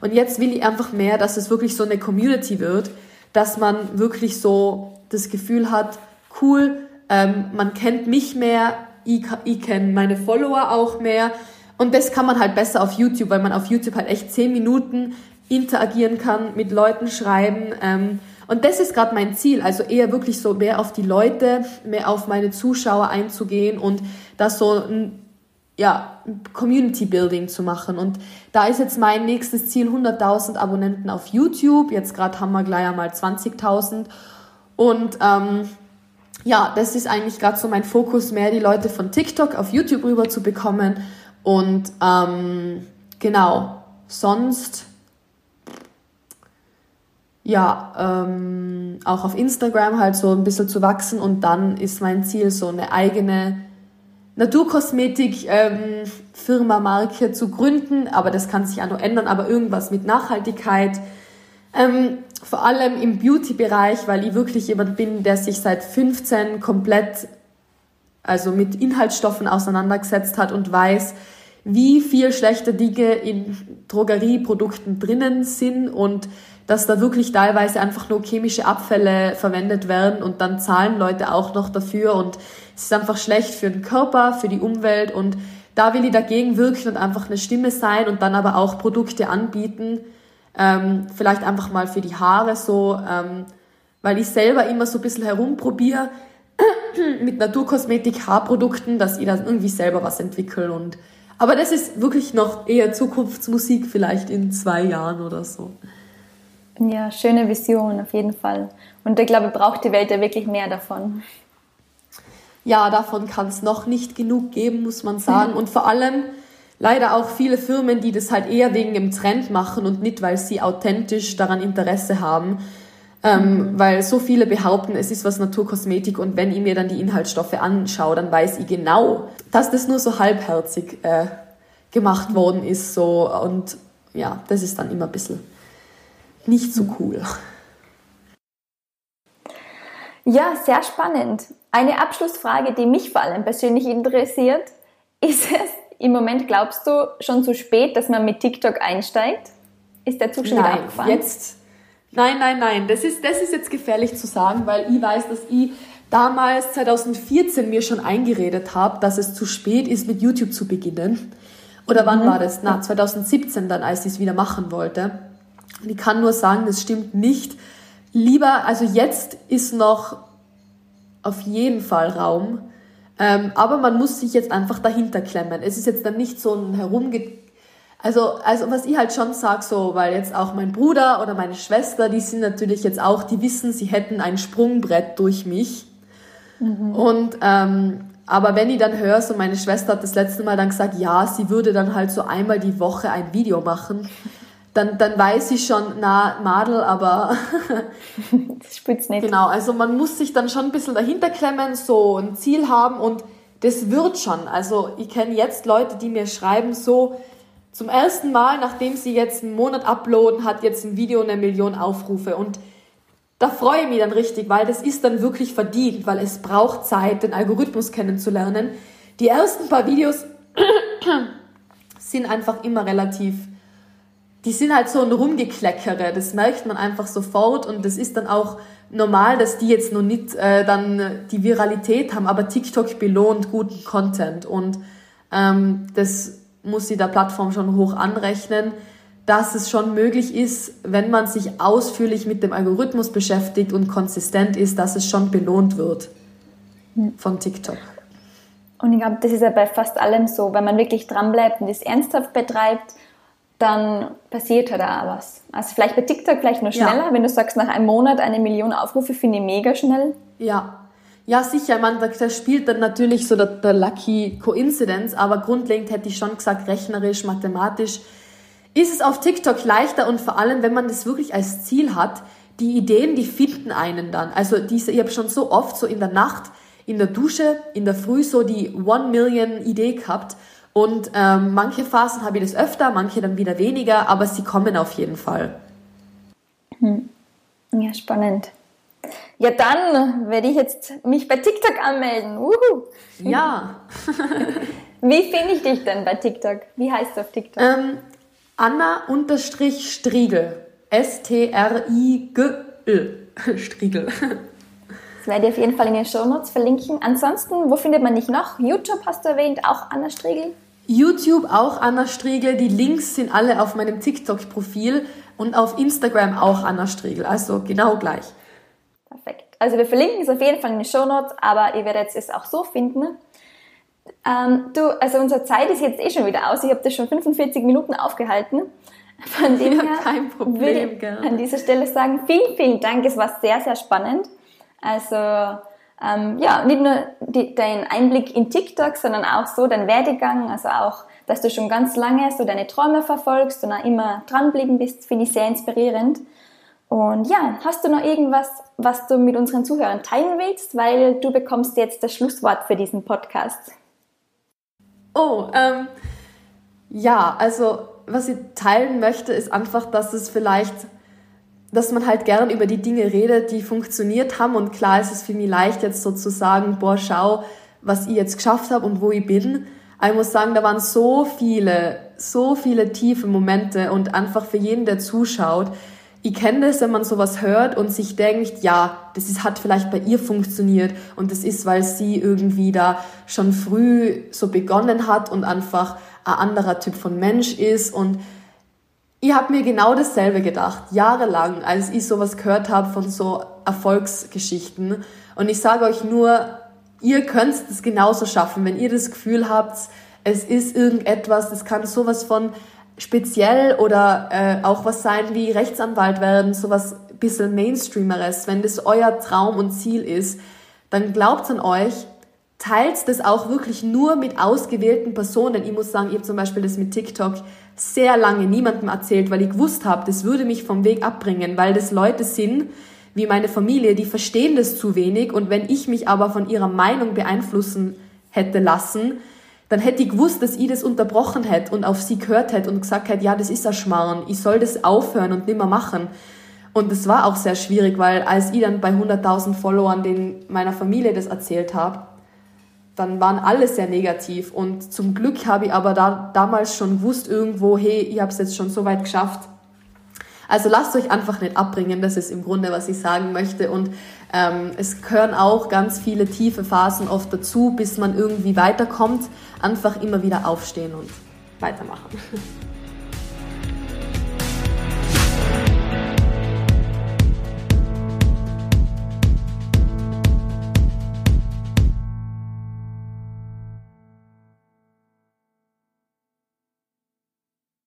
Und jetzt will ich einfach mehr, dass es wirklich so eine Community wird, dass man wirklich so das Gefühl hat, cool, ähm, man kennt mich mehr, ich, ich kenne meine Follower auch mehr. Und das kann man halt besser auf YouTube, weil man auf YouTube halt echt zehn Minuten interagieren kann, mit Leuten schreiben. Ähm, und das ist gerade mein Ziel, also eher wirklich so mehr auf die Leute, mehr auf meine Zuschauer einzugehen und das so ein ja, Community Building zu machen. Und da ist jetzt mein nächstes Ziel 100.000 Abonnenten auf YouTube. Jetzt gerade haben wir gleich einmal 20.000. Und ähm, ja, das ist eigentlich gerade so mein Fokus, mehr die Leute von TikTok auf YouTube rüber zu bekommen. Und ähm, genau, sonst ja, ähm, auch auf Instagram halt so ein bisschen zu wachsen und dann ist mein Ziel, so eine eigene Naturkosmetik-Firma, ähm, Marke zu gründen, aber das kann sich auch noch ändern, aber irgendwas mit Nachhaltigkeit. Ähm, vor allem im Beauty-Bereich, weil ich wirklich jemand bin, der sich seit 15 komplett also mit Inhaltsstoffen auseinandergesetzt hat und weiß, wie viel schlechte Dinge in Drogerieprodukten drinnen sind und dass da wirklich teilweise einfach nur chemische Abfälle verwendet werden und dann zahlen Leute auch noch dafür und es ist einfach schlecht für den Körper, für die Umwelt und da will ich dagegen wirken und einfach eine Stimme sein und dann aber auch Produkte anbieten, ähm, vielleicht einfach mal für die Haare so, ähm, weil ich selber immer so ein bisschen herumprobiere mit Naturkosmetik, Haarprodukten, dass ich da irgendwie selber was entwickle und aber das ist wirklich noch eher Zukunftsmusik, vielleicht in zwei Jahren oder so. Ja, schöne Vision auf jeden Fall. Und ich glaube, braucht die Welt ja wirklich mehr davon. Ja, davon kann es noch nicht genug geben, muss man sagen. Und vor allem leider auch viele Firmen, die das halt eher wegen dem Trend machen und nicht, weil sie authentisch daran Interesse haben. Ähm. Weil so viele behaupten, es ist was Naturkosmetik und wenn ich mir dann die Inhaltsstoffe anschaue, dann weiß ich genau, dass das nur so halbherzig äh, gemacht worden ist. So. Und ja, das ist dann immer ein bisschen nicht so cool. Ja, sehr spannend. Eine Abschlussfrage, die mich vor allem persönlich interessiert, ist es im Moment, glaubst du, schon zu spät, dass man mit TikTok einsteigt? Ist der Zug schon nein, wieder abgefahren? Jetzt, nein, nein, nein. Das ist, das ist jetzt gefährlich zu sagen, weil ich weiß, dass ich damals 2014 mir schon eingeredet habe, dass es zu spät ist, mit YouTube zu beginnen. Oder wann mhm. war das? Na, 2017 dann, als ich es wieder machen wollte. Und ich kann nur sagen, das stimmt nicht. Lieber, also jetzt ist noch auf jeden Fall Raum, ähm, aber man muss sich jetzt einfach dahinter klemmen. Es ist jetzt dann nicht so ein Herumge... Also, also was ich halt schon sag, so, weil jetzt auch mein Bruder oder meine Schwester, die sind natürlich jetzt auch, die wissen, sie hätten ein Sprungbrett durch mich. Mhm. Und ähm, aber wenn ich dann höre, so meine Schwester hat das letzte Mal dann gesagt, ja, sie würde dann halt so einmal die Woche ein Video machen dann, dann weiß ich schon, na, Madel, aber das spitzt nicht. Genau, also man muss sich dann schon ein bisschen dahinter klemmen, so ein Ziel haben und das wird schon. Also ich kenne jetzt Leute, die mir schreiben, so zum ersten Mal, nachdem sie jetzt einen Monat uploaden, hat jetzt ein Video eine Million Aufrufe und da freue ich mich dann richtig, weil das ist dann wirklich verdient, weil es braucht Zeit, den Algorithmus kennenzulernen. Die ersten paar Videos sind einfach immer relativ die sind halt so ein Rumgekleckere, das merkt man einfach sofort und das ist dann auch normal, dass die jetzt noch nicht äh, dann die Viralität haben, aber TikTok belohnt guten Content und ähm, das muss sie der Plattform schon hoch anrechnen, dass es schon möglich ist, wenn man sich ausführlich mit dem Algorithmus beschäftigt und konsistent ist, dass es schon belohnt wird von TikTok. Und ich glaube, das ist ja bei fast allem so, wenn man wirklich dranbleibt und es ernsthaft betreibt, dann passiert halt auch was. Also vielleicht bei TikTok vielleicht nur schneller, ja. wenn du sagst, nach einem Monat eine Million Aufrufe, finde ich mega schnell. Ja. Ja, sicher, man, da spielt dann natürlich so der, der Lucky Coincidence, aber grundlegend hätte ich schon gesagt, rechnerisch, mathematisch ist es auf TikTok leichter und vor allem, wenn man das wirklich als Ziel hat, die Ideen, die finden einen dann. Also diese, ich habe schon so oft so in der Nacht, in der Dusche, in der Früh so die One Million Idee gehabt und ähm, manche Phasen habe ich das öfter, manche dann wieder weniger, aber sie kommen auf jeden Fall. Hm. Ja, spannend. Ja, dann werde ich jetzt mich bei TikTok anmelden. Uhu. Ja. Wie finde ich dich denn bei TikTok? Wie heißt du auf TikTok? Ähm, Anna-Striegel. S-T-R-I-G-L. Striegel. Das werde ich auf jeden Fall in den Show Notes verlinken. Ansonsten, wo findet man dich noch? YouTube hast du erwähnt, auch Anna Striegel. YouTube auch Anna Striegel. Die Links sind alle auf meinem TikTok-Profil und auf Instagram auch Anna Striegel. Also genau gleich. Perfekt. Also wir verlinken es auf jeden Fall in den Show Notes, aber ihr werdet es auch so finden. Ähm, du, also unsere Zeit ist jetzt eh schon wieder aus. Ich habe das schon 45 Minuten aufgehalten. Von dem ja, her kein Problem, würde ich an dieser Stelle sagen, vielen, vielen Dank. Es war sehr, sehr spannend. Also ähm, ja, nicht nur die, dein Einblick in TikTok, sondern auch so dein Werdegang, also auch, dass du schon ganz lange so deine Träume verfolgst und auch immer dranbleiben bist, finde ich sehr inspirierend. Und ja, hast du noch irgendwas, was du mit unseren Zuhörern teilen willst? Weil du bekommst jetzt das Schlusswort für diesen Podcast. Oh, ähm, ja, also was ich teilen möchte, ist einfach, dass es vielleicht, dass man halt gern über die Dinge redet, die funktioniert haben. Und klar ist es für mich leicht, jetzt so zu sagen, boah, schau, was ich jetzt geschafft habe und wo ich bin. Aber ich muss sagen, da waren so viele, so viele tiefe Momente und einfach für jeden, der zuschaut, ich kenne das, wenn man sowas hört und sich denkt, ja, das ist, hat vielleicht bei ihr funktioniert und das ist, weil sie irgendwie da schon früh so begonnen hat und einfach ein anderer Typ von Mensch ist und ich habe mir genau dasselbe gedacht, jahrelang, als ich sowas gehört habe von so Erfolgsgeschichten. Und ich sage euch nur, ihr könnt es genauso schaffen, wenn ihr das Gefühl habt, es ist irgendetwas, das kann sowas von speziell oder äh, auch was sein wie Rechtsanwalt werden, sowas bisschen Mainstreameres, wenn das euer Traum und Ziel ist, dann glaubt an euch, teilt das auch wirklich nur mit ausgewählten Personen. Ich muss sagen, ich habe zum Beispiel das mit TikTok sehr lange niemandem erzählt, weil ich gewusst habe, das würde mich vom Weg abbringen, weil das Leute sind, wie meine Familie, die verstehen das zu wenig und wenn ich mich aber von ihrer Meinung beeinflussen hätte lassen, dann hätte ich gewusst, dass ich das unterbrochen hätte und auf sie gehört hätte und gesagt hätte, ja, das ist ein Schmarrn, ich soll das aufhören und nimmer machen. Und das war auch sehr schwierig, weil als ich dann bei 100.000 Followern den meiner Familie das erzählt habe, dann waren alle sehr negativ. Und zum Glück habe ich aber da, damals schon gewusst irgendwo, hey, ich habe es jetzt schon so weit geschafft. Also lasst euch einfach nicht abbringen, das ist im Grunde, was ich sagen möchte. Und ähm, es gehören auch ganz viele tiefe Phasen oft dazu, bis man irgendwie weiterkommt. Einfach immer wieder aufstehen und weitermachen.